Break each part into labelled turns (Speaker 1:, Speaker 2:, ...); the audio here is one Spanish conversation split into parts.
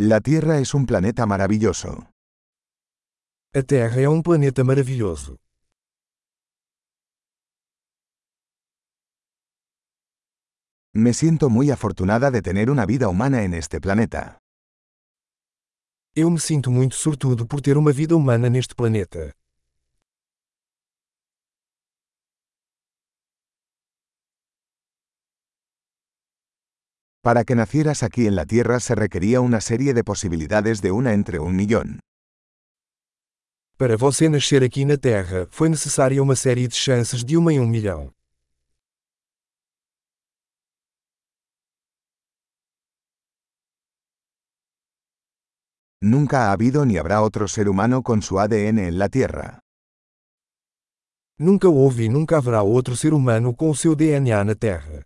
Speaker 1: La Tierra es un planeta maravilloso.
Speaker 2: A Terra é um planeta maravilhoso.
Speaker 1: Me siento muy afortunada de tener una vida humana en este planeta.
Speaker 2: Eu me sinto muito sortudo por ter uma vida humana neste planeta.
Speaker 1: Para que nacieras aquí en la Tierra se requería una serie de posibilidades de una entre un millón.
Speaker 2: Para você nascer aqui na Terra, foi necessária uma série de chances de uma em um milhão.
Speaker 1: Nunca ha habido ni habrá otro ser humano con su ADN en la Tierra.
Speaker 2: Nunca houve e nunca haverá outro ser humano com o seu DNA na Terra.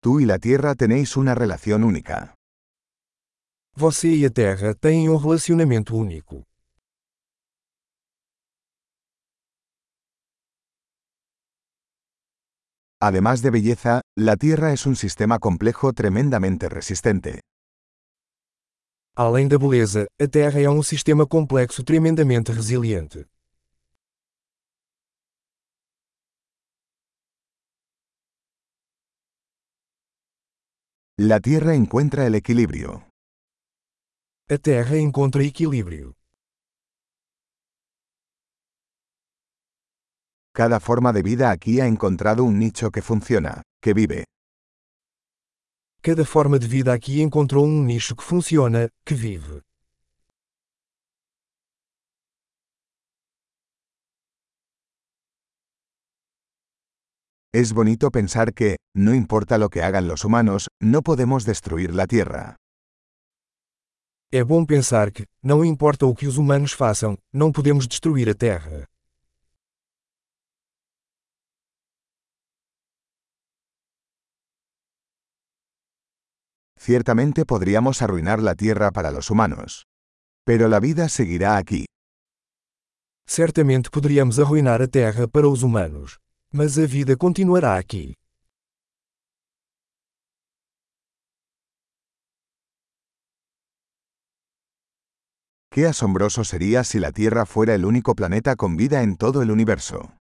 Speaker 1: Tú y la Tierra tenéis una relación única.
Speaker 2: Você e a Terra têm um relacionamento único.
Speaker 1: Además de belleza, la Tierra es un sistema complejo tremendamente resistente.
Speaker 2: Além da beleza, a Terra é um sistema complexo tremendamente resiliente.
Speaker 1: La Tierra encuentra el equilibrio.
Speaker 2: A Terra encontra equilíbrio.
Speaker 1: Cada forma de vida aquí ha encontrado un nicho que funciona, que vive.
Speaker 2: Cada forma de vida aqui encontrou um nicho que funciona, que vive.
Speaker 1: Es bonito pensar que, no importa lo que hagan los humanos, no podemos destruir la Tierra.
Speaker 2: É bom pensar que, não importa o que os humanos façam, não podemos destruir a Terra.
Speaker 1: Ciertamente podríamos arruinar la Tierra para los humanos. Pero la vida seguirá aquí.
Speaker 2: Certamente poderíamos arruinar a Terra para os humanos. Mas a vida continuará aqui.
Speaker 1: Qué asombroso sería si la Tierra fuera el único planeta con vida en todo el universo.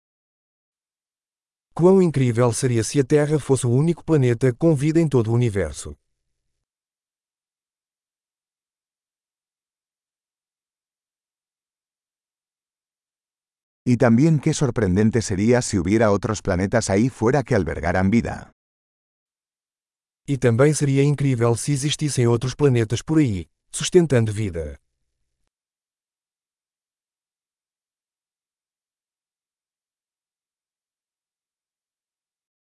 Speaker 2: Quão incrível seria se a Terra fosse o único planeta com vida em todo o universo.
Speaker 1: Y también qué sorprendente sería si hubiera otros planetas ahí fuera que albergaran vida.
Speaker 2: E também seria incrível se existissem outros planetas por aí, sustentando vida.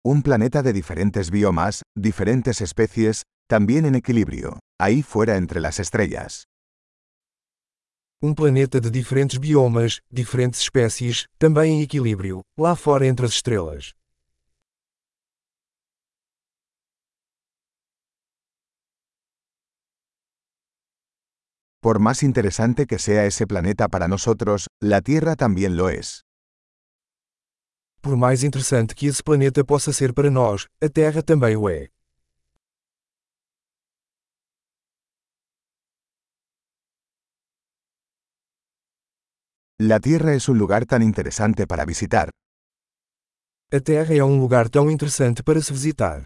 Speaker 1: Un planeta de diferentes biomas, diferentes especies, también en equilibrio, ahí fuera entre las estrellas.
Speaker 2: Um planeta de diferentes biomas, diferentes espécies, também em equilíbrio, lá fora entre as estrelas.
Speaker 1: Por más interesante que sea ese planeta para nosotros, la Tierra también lo es.
Speaker 2: Por mais interessante que esse planeta possa ser para nós, a Terra também o é.
Speaker 1: La Tierra es un lugar tan interesante para visitar.
Speaker 2: A Terra é um lugar tão interessante para se visitar.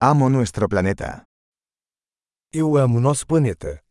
Speaker 1: Amo nuestro planeta.
Speaker 2: Eu amo nosso planeta.